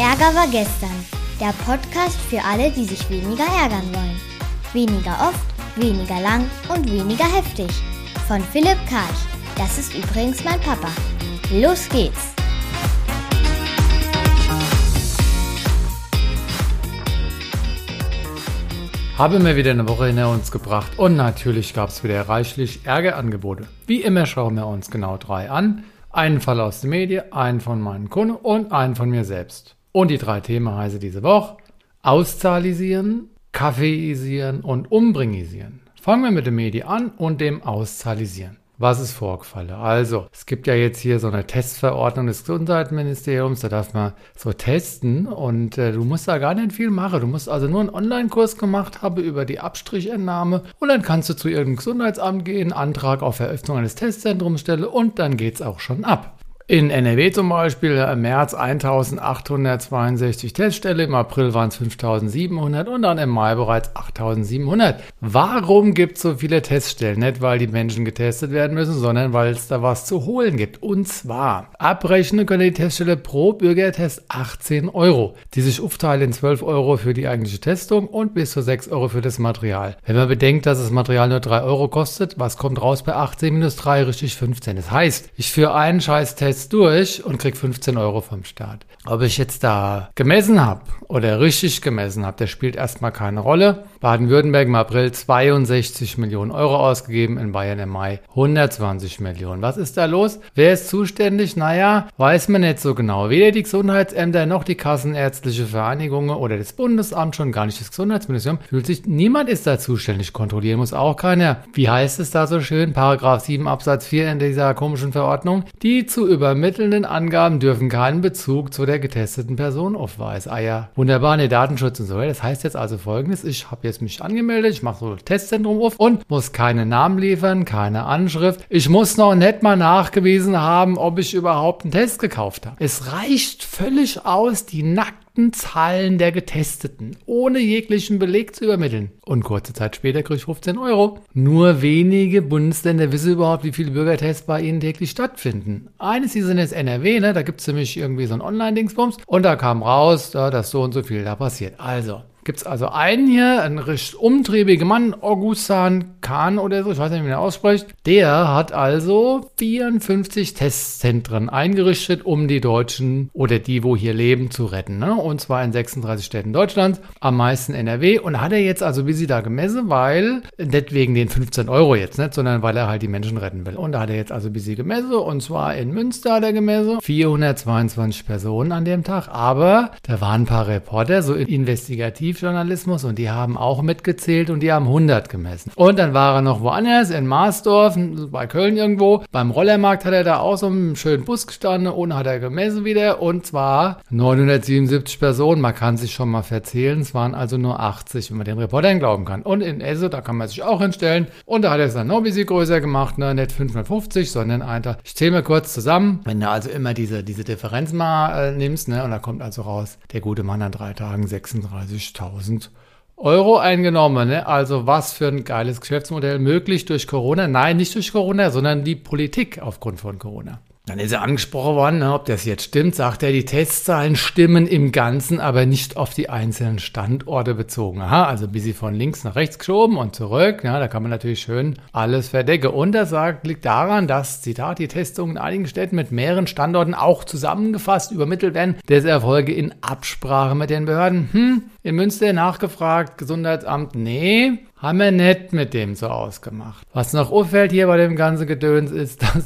Ärger war gestern. Der Podcast für alle, die sich weniger ärgern wollen. Weniger oft, weniger lang und weniger heftig. Von Philipp Karch. Das ist übrigens mein Papa. Los geht's! Habe mir wieder eine Woche hinter uns gebracht und natürlich gab es wieder reichlich Ärgerangebote. Wie immer schauen wir uns genau drei an. Einen Fall aus den Medien, einen von meinen Kunden und einen von mir selbst. Und die drei Themen heißen diese Woche Auszahlisieren, Kaffeeisieren und Umbringisieren. Fangen wir mit dem Medien an und dem Auszahlisieren. Was ist vorgefallen? Also, es gibt ja jetzt hier so eine Testverordnung des Gesundheitsministeriums, da darf man so testen und äh, du musst da gar nicht viel machen. Du musst also nur einen Online-Kurs gemacht haben über die Abstrichentnahme und dann kannst du zu irgendeinem Gesundheitsamt gehen, Antrag auf Eröffnung eines Testzentrums stellen und dann geht's auch schon ab. In NRW zum Beispiel im März 1862 Teststelle, im April waren es 5700 und dann im Mai bereits 8700. Warum gibt es so viele Teststellen? Nicht, weil die Menschen getestet werden müssen, sondern weil es da was zu holen gibt. Und zwar, abrechnen können die Teststelle pro Bürgertest 18 Euro, die sich aufteilen in 12 Euro für die eigentliche Testung und bis zu 6 Euro für das Material. Wenn man bedenkt, dass das Material nur 3 Euro kostet, was kommt raus bei 18 minus 3? Richtig 15. Das heißt, ich führe einen scheiß Test jetzt durch und krieg 15 Euro vom Staat. Ob ich jetzt da gemessen habe oder richtig gemessen habe, das spielt erstmal keine Rolle. Baden-Württemberg im April 62 Millionen Euro ausgegeben, in Bayern im Mai 120 Millionen. Was ist da los? Wer ist zuständig? Naja, weiß man nicht so genau. Weder die Gesundheitsämter noch die Kassenärztliche Vereinigung oder das Bundesamt, schon gar nicht das Gesundheitsministerium, fühlt sich, niemand ist da zuständig. Kontrollieren muss auch keiner. Wie heißt es da so schön? Paragraph 7 Absatz 4 in dieser komischen Verordnung. Die zu übermittelnden Angaben dürfen keinen Bezug zu der getesteten Person aufweisen. Ah ja, wunderbar, ne Datenschutz und so. Das heißt jetzt also folgendes, ich habe mich angemeldet, ich mache so ein Testzentrum auf und muss keine Namen liefern, keine Anschrift. Ich muss noch nicht mal nachgewiesen haben, ob ich überhaupt einen Test gekauft habe. Es reicht völlig aus, die nackten Zahlen der Getesteten ohne jeglichen Beleg zu übermitteln. Und kurze Zeit später kriege ich 15 Euro. Nur wenige Bundesländer wissen überhaupt, wie viele Bürgertests bei ihnen täglich stattfinden. Eines dieser ist NRW, ne? da gibt es nämlich irgendwie so ein Online-Dingsbums und da kam raus, da, dass so und so viel da passiert. Also, gibt es also einen hier, einen recht umtriebigen Mann, Augustan Kahn oder so, ich weiß nicht, wie man ausspricht. Der hat also 54 Testzentren eingerichtet, um die Deutschen oder die, wo hier leben, zu retten. Ne? Und zwar in 36 Städten Deutschlands, am meisten NRW. Und hat er jetzt also wie sie da gemessen, weil, nicht wegen den 15 Euro jetzt, nicht, sondern weil er halt die Menschen retten will. Und da hat er jetzt also wie sie gemessen, und zwar in Münster hat er gemessen, 422 Personen an dem Tag. Aber da waren ein paar Reporter, so investigativ Investigativjournalismus und die haben auch mitgezählt und die haben 100 gemessen. Und dann war er noch woanders, in Marsdorf, bei Köln irgendwo. Beim Rollermarkt hat er da auch so einen schönen Bus gestanden und hat er gemessen wieder und zwar 977 Personen. Man kann sich schon mal verzählen, es waren also nur 80, wenn man den Reportern glauben kann. Und in Esse, da kann man sich auch hinstellen und da hat er es dann noch ein bisschen größer gemacht, ne? nicht 550, sondern einfach, ich zähle mal kurz zusammen, wenn du also immer diese, diese Differenz mal äh, nimmst, ne? und da kommt also raus, der gute Mann an drei Tagen 36 1000 Euro eingenommen. Ne? Also was für ein geiles Geschäftsmodell. Möglich durch Corona? Nein, nicht durch Corona, sondern die Politik aufgrund von Corona. Dann ist er angesprochen worden, ne, ob das jetzt stimmt, sagt er, die Testzahlen stimmen im Ganzen, aber nicht auf die einzelnen Standorte bezogen. Aha, also ein bisschen von links nach rechts geschoben und zurück, ja, da kann man natürlich schön alles verdecken. Und er sagt, liegt daran, dass, Zitat, die Testungen in einigen Städten mit mehreren Standorten auch zusammengefasst übermittelt werden, des Erfolge in Absprache mit den Behörden. Hm, in Münster nachgefragt, Gesundheitsamt, nee, haben wir nicht mit dem so ausgemacht. Was noch auffällt hier bei dem ganzen Gedöns ist, dass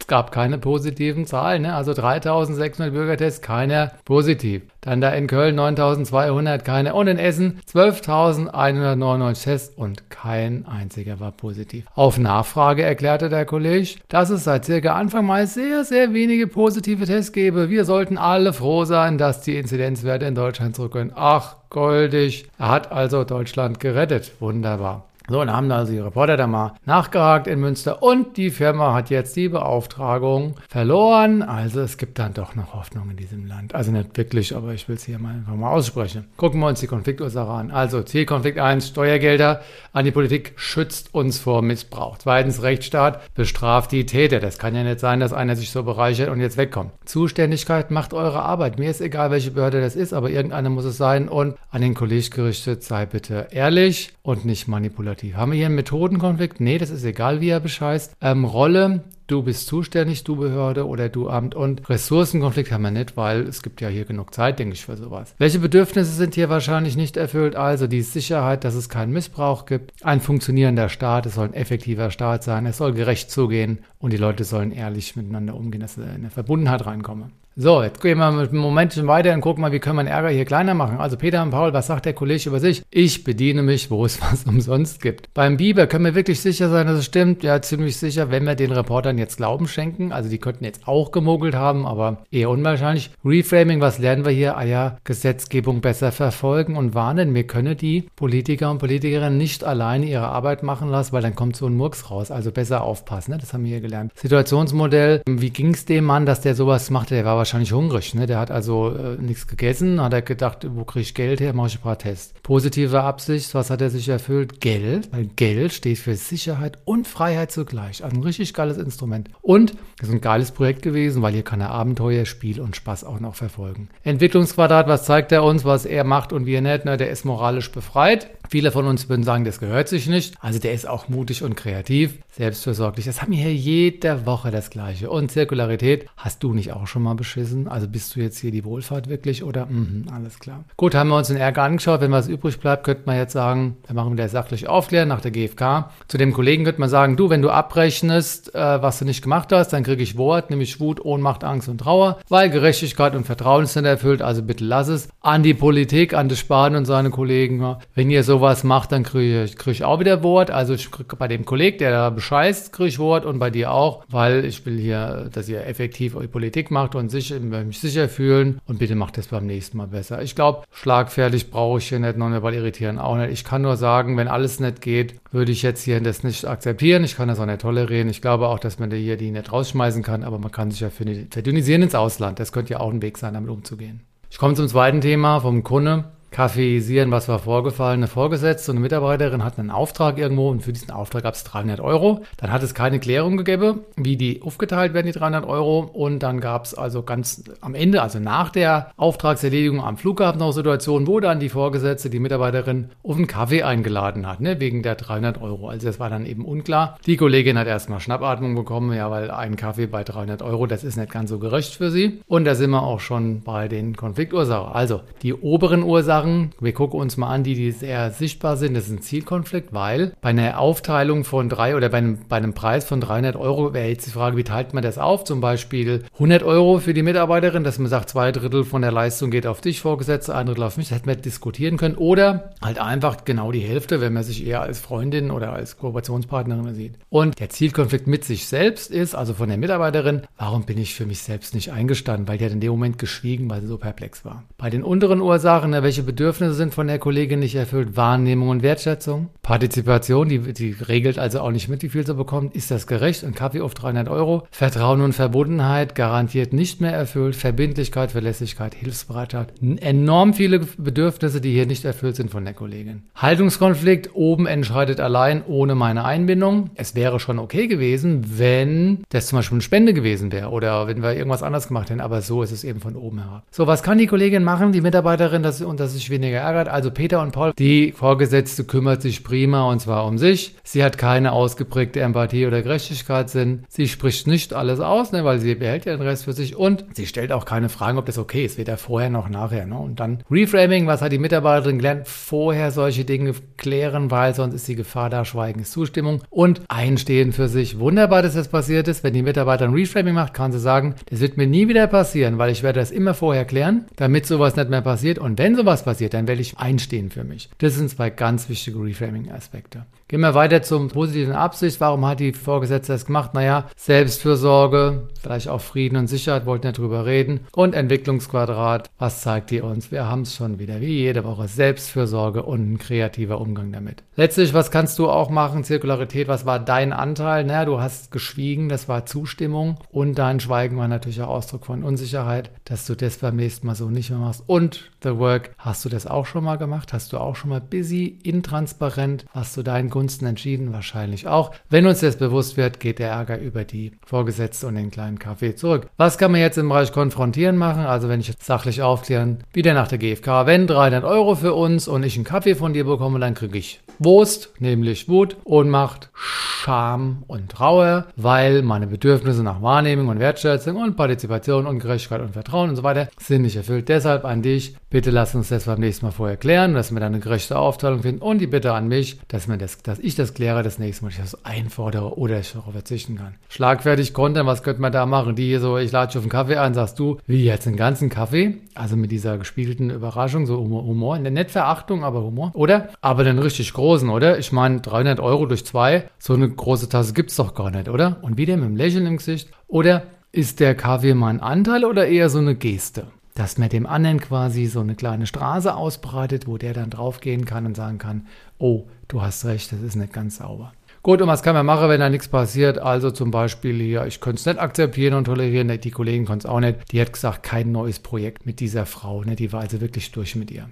es gab keine positiven Zahlen. Ne? Also 3600 Bürgertests, keiner positiv. Dann da in Köln 9200, keine. Und in Essen 12.199 Tests und kein einziger war positiv. Auf Nachfrage erklärte der Kollege, dass es seit circa Anfang Mai sehr, sehr wenige positive Tests gebe. Wir sollten alle froh sein, dass die Inzidenzwerte in Deutschland zurückgehen. Ach, goldig. Er hat also Deutschland gerettet. Wunderbar. So, dann haben also die Reporter da mal nachgehakt in Münster und die Firma hat jetzt die Beauftragung verloren. Also es gibt dann doch noch Hoffnung in diesem Land. Also nicht wirklich, aber ich will es hier mal einfach mal aussprechen. Gucken wir uns die Konfliktursache an. Also Zielkonflikt 1, Steuergelder an die Politik schützt uns vor Missbrauch. Zweitens, Rechtsstaat bestraft die Täter. Das kann ja nicht sein, dass einer sich so bereichert und jetzt wegkommt. Zuständigkeit macht eure Arbeit. Mir ist egal, welche Behörde das ist, aber irgendeine muss es sein. Und an den Kollegen gerichtet, sei bitte ehrlich und nicht manipulativ. Haben wir hier einen Methodenkonflikt? Nee, das ist egal, wie er bescheißt. Ähm, Rolle, du bist zuständig, du Behörde oder du Amt. Und Ressourcenkonflikt haben wir nicht, weil es gibt ja hier genug Zeit, denke ich, für sowas. Welche Bedürfnisse sind hier wahrscheinlich nicht erfüllt? Also die Sicherheit, dass es keinen Missbrauch gibt, ein funktionierender Staat, es soll ein effektiver Staat sein, es soll gerecht zugehen und die Leute sollen ehrlich miteinander umgehen, dass in eine Verbundenheit reinkommen. So, jetzt gehen wir mit einem Momentchen weiter und gucken mal, wie können wir den Ärger hier kleiner machen. Also Peter und Paul, was sagt der Kollege über sich? Ich bediene mich, wo es was umsonst gibt. Beim Biber können wir wirklich sicher sein, dass es stimmt. Ja, ziemlich sicher, wenn wir den Reportern jetzt Glauben schenken. Also die könnten jetzt auch gemogelt haben, aber eher unwahrscheinlich. Reframing, was lernen wir hier? Ah ja, Gesetzgebung besser verfolgen und warnen. Wir können die Politiker und Politikerinnen nicht alleine ihre Arbeit machen lassen, weil dann kommt so ein Murks raus. Also besser aufpassen, ne? das haben wir hier gelernt. Situationsmodell, wie ging es dem Mann, dass der sowas machte? Der war wahrscheinlich wahrscheinlich hungrig. Ne? Der hat also äh, nichts gegessen, hat er gedacht, wo kriege ich Geld her, mache ich ein paar Tests. Positive Absicht, was hat er sich erfüllt? Geld, weil Geld steht für Sicherheit und Freiheit zugleich. Also ein richtig geiles Instrument. Und das ist ein geiles Projekt gewesen, weil hier kann er Abenteuer, Spiel und Spaß auch noch verfolgen. Entwicklungsquadrat, was zeigt er uns, was er macht und wie er nicht? Ne? Der ist moralisch befreit. Viele von uns würden sagen, das gehört sich nicht. Also der ist auch mutig und kreativ, selbstversorglich. Das haben wir hier jede Woche das Gleiche. Und Zirkularität, hast du nicht auch schon mal beschissen? Also bist du jetzt hier die Wohlfahrt wirklich oder? Mhm, alles klar. Gut, haben wir uns den Ärger angeschaut. Wenn was übrig bleibt, könnte man jetzt sagen, wir machen wieder sachlich aufklären nach der GfK. Zu dem Kollegen könnte man sagen, du, wenn du abrechnest, äh, was du nicht gemacht hast, dann kriege ich Wort, nämlich Wut, Ohnmacht, Angst und Trauer, weil Gerechtigkeit und Vertrauen sind erfüllt. Also bitte lass es. An die Politik, an das Spahn und seine Kollegen. Wenn ihr so sowas macht, dann kriege ich, krieg ich auch wieder Wort. Also ich krieg bei dem Kollegen, der da bescheißt, kriege ich Wort und bei dir auch, weil ich will hier, dass ihr effektiv eure Politik macht und sich, mich sicher fühlen und bitte macht das beim nächsten Mal besser. Ich glaube, schlagfertig brauche ich hier nicht, nonverbal irritieren auch nicht. Ich kann nur sagen, wenn alles nicht geht, würde ich jetzt hier das nicht akzeptieren. Ich kann das auch nicht tolerieren. Ich glaube auch, dass man hier die nicht rausschmeißen kann, aber man kann sich ja verdünnisieren ins Ausland. Das könnte ja auch ein Weg sein, damit umzugehen. Ich komme zum zweiten Thema vom Kunde kaffeisieren, was war vorgefallen. Eine Vorgesetzte und eine Mitarbeiterin hatten einen Auftrag irgendwo und für diesen Auftrag gab es 300 Euro. Dann hat es keine Klärung gegeben, wie die aufgeteilt werden, die 300 Euro. Und dann gab es also ganz am Ende, also nach der Auftragserledigung am Flughafen noch Situationen, wo dann die Vorgesetzte, die Mitarbeiterin auf einen Kaffee eingeladen hat, ne, wegen der 300 Euro. Also das war dann eben unklar. Die Kollegin hat erstmal Schnappatmung bekommen, ja, weil ein Kaffee bei 300 Euro, das ist nicht ganz so gerecht für sie. Und da sind wir auch schon bei den Konfliktursachen. Also die oberen Ursachen Ursachen. Wir gucken uns mal an, die, die sehr sichtbar sind. Das ist ein Zielkonflikt, weil bei einer Aufteilung von drei oder bei einem, bei einem Preis von 300 Euro wäre jetzt die Frage, wie teilt man das auf? Zum Beispiel 100 Euro für die Mitarbeiterin, dass man sagt, zwei Drittel von der Leistung geht auf dich, Vorgesetzte, ein Drittel auf mich. Das hätten wir diskutieren können. Oder halt einfach genau die Hälfte, wenn man sich eher als Freundin oder als Kooperationspartnerin sieht. Und der Zielkonflikt mit sich selbst ist, also von der Mitarbeiterin, warum bin ich für mich selbst nicht eingestanden? Weil die hat in dem Moment geschwiegen, weil sie so perplex war. Bei den unteren Ursachen, welche Bedürfnisse sind von der Kollegin nicht erfüllt? Wahrnehmung und Wertschätzung. Partizipation, die, die regelt also auch nicht mit, wie viel sie bekommt. Ist das gerecht? Ein Kaffee auf 300 Euro. Vertrauen und Verbundenheit garantiert nicht mehr erfüllt. Verbindlichkeit, Verlässlichkeit, Hilfsbereitschaft. Enorm viele Bedürfnisse, die hier nicht erfüllt sind von der Kollegin. Haltungskonflikt, oben entscheidet allein ohne meine Einbindung. Es wäre schon okay gewesen, wenn das zum Beispiel eine Spende gewesen wäre oder wenn wir irgendwas anderes gemacht hätten, aber so ist es eben von oben herab. So, was kann die Kollegin machen, die Mitarbeiterin, dass, und dass sich weniger ärgert? Also Peter und Paul, die Vorgesetzte kümmert sich prima und zwar um sich. Sie hat keine ausgeprägte Empathie oder Gerechtigkeitssinn. Sie spricht nicht alles aus, ne, weil sie behält ja den Rest für sich und sie stellt auch keine Fragen, ob das okay ist, weder vorher noch nachher. Ne? Und dann Reframing, was hat die Mitarbeiterin gelernt? Vorher solche Dinge klären, weil sonst ist die Gefahr da, Schweigen ist Zustimmung und einstehen für sich. Wunderbar, dass das passiert ist. Wenn die Mitarbeiter ein Reframing macht, kann sie sagen, das wird mir nie wieder passieren, weil ich werde das immer vorher klären, damit sowas nicht mehr passiert. Und wenn sowas passiert, dann werde ich einstehen für mich. Das sind zwei ganz wichtige Reframing-Aspekte. Gehen wir weiter zum positiven Absicht. Warum hat die Vorgesetzte das gemacht? Naja, Selbstfürsorge, vielleicht auch Frieden und Sicherheit, wollten wir drüber reden. Und Entwicklungsquadrat, was zeigt die uns? Wir haben es schon wieder, wie jede Woche, Selbstfürsorge und ein kreativer Umgang damit. Letztlich, was kannst du auch machen? Zirkularität, was war dein Anteil? Naja, du hast geschwiegen, das war Zustimmung und dein Schweigen war natürlich auch Ausdruck von Unsicherheit, dass du das beim nächsten Mal so nicht mehr machst. Und The Work, hast du das auch schon mal gemacht? Hast du auch schon mal busy, intransparent? Hast du deinen Gunsten entschieden? Wahrscheinlich auch. Wenn uns das bewusst wird, geht der Ärger über die Vorgesetzte und den kleinen Kaffee zurück. Was kann man jetzt im Bereich Konfrontieren machen? Also wenn ich jetzt sachlich aufklären, wieder nach der GfK, wenn 300 Euro für uns und ich einen Kaffee von dir bekomme, dann kriege ich Wurst, nämlich Wut, Ohnmacht, Scham und Trauer, weil meine Bedürfnisse nach Wahrnehmung und Wertschätzung und Partizipation und Gerechtigkeit und Vertrauen und so weiter sind nicht erfüllt. Deshalb an dich, bitte lass uns das beim nächsten Mal vorher klären, dass wir dann eine gerechte Aufteilung finden und die Bitte an mich, dass, mir das, dass ich das kläre das nächste Mal, ich das einfordere oder ich darauf verzichten kann. Schlagfertig Content, was könnte man da machen? Die hier so, ich lade dich auf einen Kaffee ein, sagst du, wie jetzt einen ganzen Kaffee? Also mit dieser gespielten Überraschung, so Humor, nicht Verachtung, aber Humor, oder? Aber dann richtig groß großen, oder? Ich meine, 300 Euro durch zwei, so eine große Tasse gibt es doch gar nicht, oder? Und wieder mit einem Lächeln im Gesicht. Oder ist der Kaffee mein Anteil oder eher so eine Geste? Dass man dem anderen quasi so eine kleine Straße ausbreitet, wo der dann draufgehen kann und sagen kann, oh, du hast recht, das ist nicht ganz sauber. Gut, und was kann man machen, wenn da nichts passiert? Also zum Beispiel hier, ich könnte es nicht akzeptieren und tolerieren, die Kollegin konnte es auch nicht. Die hat gesagt, kein neues Projekt mit dieser Frau. Ne? Die war also wirklich durch mit ihr.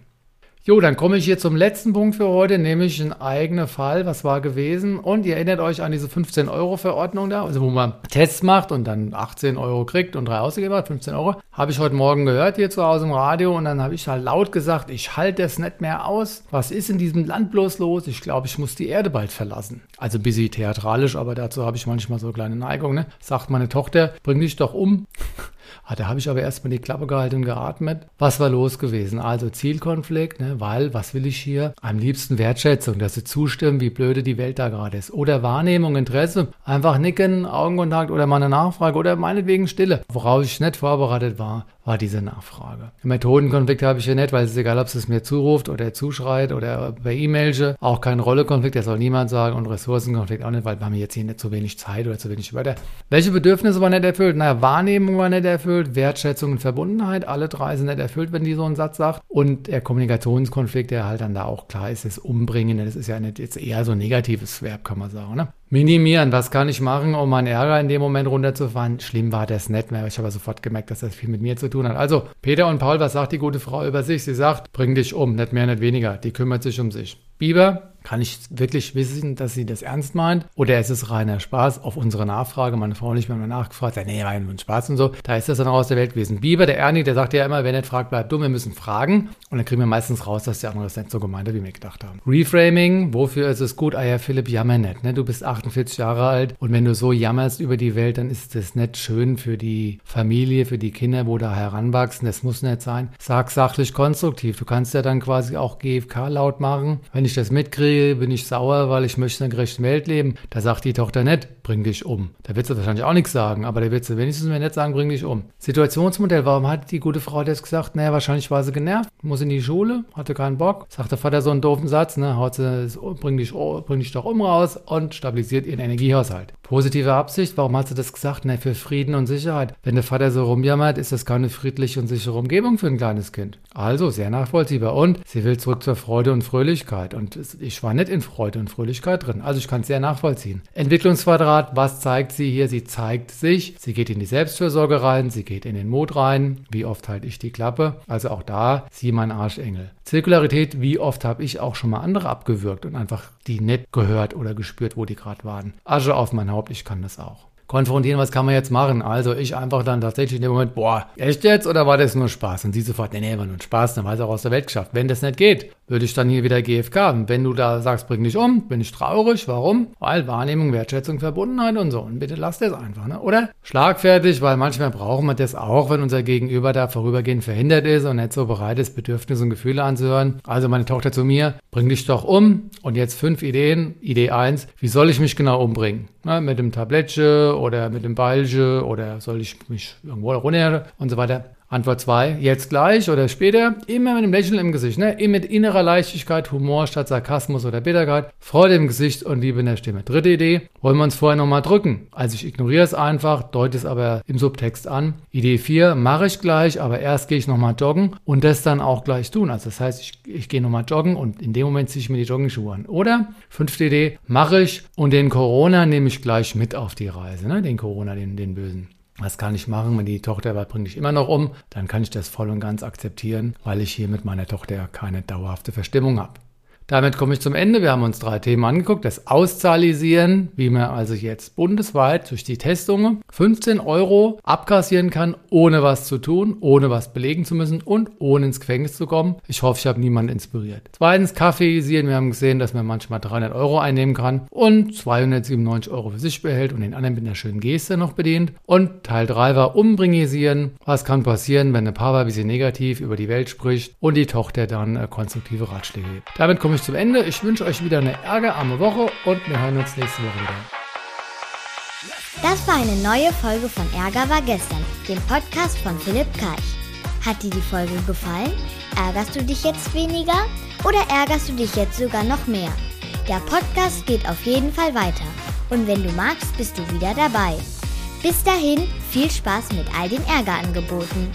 Jo, dann komme ich hier zum letzten Punkt für heute, nämlich ein eigener Fall. Was war gewesen? Und ihr erinnert euch an diese 15-Euro-Verordnung da, also wo man Tests macht und dann 18 Euro kriegt und drei ausgegeben hat, 15 Euro. Habe ich heute Morgen gehört hier zu Hause im Radio und dann habe ich halt laut gesagt, ich halte das nicht mehr aus. Was ist in diesem Land bloß los? Ich glaube, ich muss die Erde bald verlassen. Also bisschen theatralisch, aber dazu habe ich manchmal so eine kleine Neigung. Ne? Sagt meine Tochter, bring dich doch um. Ah, da habe ich aber erstmal die Klappe gehalten und geatmet. Was war los gewesen? Also Zielkonflikt, ne? weil was will ich hier? Am liebsten Wertschätzung, dass sie zustimmen, wie blöde die Welt da gerade ist. Oder Wahrnehmung, Interesse, einfach nicken, Augenkontakt oder mal eine Nachfrage oder meinetwegen Stille. Worauf ich nicht vorbereitet war, war diese Nachfrage. Methodenkonflikt habe ich hier nicht, weil es ist egal, ob es mir zuruft oder zuschreit oder per E-Mail. Auch kein Rollekonflikt, der soll niemand sagen und Ressourcenkonflikt auch nicht, weil wir haben jetzt hier nicht zu wenig Zeit oder zu wenig Wörter. Welche Bedürfnisse waren nicht erfüllt? Naja, Wahrnehmung war nicht erfüllt, Wertschätzung und Verbundenheit, alle drei sind nicht erfüllt, wenn die so einen Satz sagt. Und der Kommunikationskonflikt, der halt dann da auch klar ist, das Umbringen, das ist ja nicht jetzt eher so ein negatives Verb, kann man sagen. Ne? Minimieren, was kann ich machen, um meinen Ärger in dem Moment runterzufahren? Schlimm war das nicht mehr. Ich habe sofort gemerkt, dass das viel mit mir zu tun hat. Also, Peter und Paul, was sagt die gute Frau über sich? Sie sagt, bring dich um, nicht mehr, nicht weniger. Die kümmert sich um sich. Biber, kann ich wirklich wissen, dass sie das ernst meint? Oder ist es reiner Spaß? Auf unsere Nachfrage, meine Frau nicht mehr nachgefragt, sagt, nee, war nur ein Spaß und so. Da ist das dann aus der Welt gewesen. Biber, der Ernie, der sagt ja immer, wer nicht fragt, bleibt dumm, wir müssen fragen. Und dann kriegen wir meistens raus, dass die anderen das nicht so gemeint hat, wie wir gedacht haben. Reframing, wofür ist es gut? Ah ja, Philipp, jammer nicht. Ne? Du bist 48 Jahre alt und wenn du so jammerst über die Welt, dann ist das nicht schön für die Familie, für die Kinder, wo da heranwachsen. Das muss nicht sein. Sag sachlich konstruktiv. Du kannst ja dann quasi auch GFK laut machen. Wenn ich das mitkriege, bin ich sauer, weil ich möchte in einer gerechten Welt leben. Da sagt die Tochter nicht, bring dich um. Da wird sie wahrscheinlich auch nichts sagen, aber da wird sie wenigstens mir nicht sagen, bring dich um. Situationsmodell, warum hat die gute Frau das gesagt? Naja, wahrscheinlich war sie genervt, muss in die Schule, hatte keinen Bock. Sagt der Vater so einen doofen Satz, ne, haut sie, bring dich, bring dich doch um raus und stabilisiert ihren Energiehaushalt. Positive Absicht, warum hat sie das gesagt? Na, für Frieden und Sicherheit. Wenn der Vater so rumjammert, ist das keine friedliche und sichere Umgebung für ein kleines Kind. Also sehr nachvollziehbar. Und sie will zurück zur Freude und Fröhlichkeit. Und ich war nicht in Freude und Fröhlichkeit drin. Also ich kann es sehr nachvollziehen. Entwicklungsquadrat, was zeigt sie hier? Sie zeigt sich, sie geht in die Selbstfürsorge rein, sie geht in den Mut rein. Wie oft halte ich die Klappe? Also auch da, sie mein Arschengel. Zirkularität, wie oft habe ich auch schon mal andere abgewürgt und einfach die nicht gehört oder gespürt, wo die gerade waren. Asche auf mein Haupt, ich kann das auch konfrontieren, was kann man jetzt machen? Also ich einfach dann tatsächlich in dem Moment, boah, echt jetzt oder war das nur Spaß? Und sie sofort, nee, nee, war nur Spaß, dann war es auch aus der Welt geschafft. Wenn das nicht geht, würde ich dann hier wieder GFK. Und wenn du da sagst, bring dich um, bin ich traurig. Warum? Weil Wahrnehmung, Wertschätzung, Verbundenheit und so. Und bitte lass das einfach, ne? Oder? Schlagfertig, weil manchmal brauchen wir das auch, wenn unser Gegenüber da vorübergehend verhindert ist und nicht so bereit ist, Bedürfnisse und Gefühle anzuhören. Also meine Tochter zu mir, bring dich doch um. Und jetzt fünf Ideen. Idee eins, wie soll ich mich genau umbringen? Na, mit dem Tablettchen oder mit dem Ballchen oder soll ich mich irgendwo runter und so weiter. Antwort 2, jetzt gleich oder später, immer mit einem Lächeln im Gesicht, ne? Immer mit innerer Leichtigkeit, Humor statt Sarkasmus oder Bitterkeit, Freude im Gesicht und Liebe in der Stimme. Dritte Idee, wollen wir uns vorher nochmal drücken. Also ich ignoriere es einfach, deute es aber im Subtext an. Idee 4, mache ich gleich, aber erst gehe ich nochmal joggen und das dann auch gleich tun. Also das heißt, ich, ich gehe nochmal joggen und in dem Moment ziehe ich mir die Jogging-Schuhe an. Oder, fünfte Idee, mache ich und den Corona nehme ich gleich mit auf die Reise, ne? Den Corona, den, den Bösen. Was kann ich machen, wenn die Tochter bringe ich immer noch um? Dann kann ich das voll und ganz akzeptieren, weil ich hier mit meiner Tochter keine dauerhafte Verstimmung habe. Damit komme ich zum Ende. Wir haben uns drei Themen angeguckt. Das Auszahlisieren, wie man also jetzt bundesweit durch die Testungen 15 Euro abkassieren kann, ohne was zu tun, ohne was belegen zu müssen und ohne ins Gefängnis zu kommen. Ich hoffe, ich habe niemanden inspiriert. Zweitens Kaffeeisieren. Wir haben gesehen, dass man manchmal 300 Euro einnehmen kann und 297 Euro für sich behält und den anderen mit einer schönen Geste noch bedient. Und Teil 3 war Umbringisieren. Was kann passieren, wenn eine Papa ein bisschen negativ über die Welt spricht und die Tochter dann äh, konstruktive Ratschläge gibt. Damit komme zum Ende. Ich wünsche euch wieder eine ärgerarme Woche und wir hören uns nächste Woche wieder. Das war eine neue Folge von Ärger war gestern, dem Podcast von Philipp Karch. Hat dir die Folge gefallen? Ärgerst du dich jetzt weniger oder ärgerst du dich jetzt sogar noch mehr? Der Podcast geht auf jeden Fall weiter und wenn du magst, bist du wieder dabei. Bis dahin, viel Spaß mit all den Ärgerangeboten.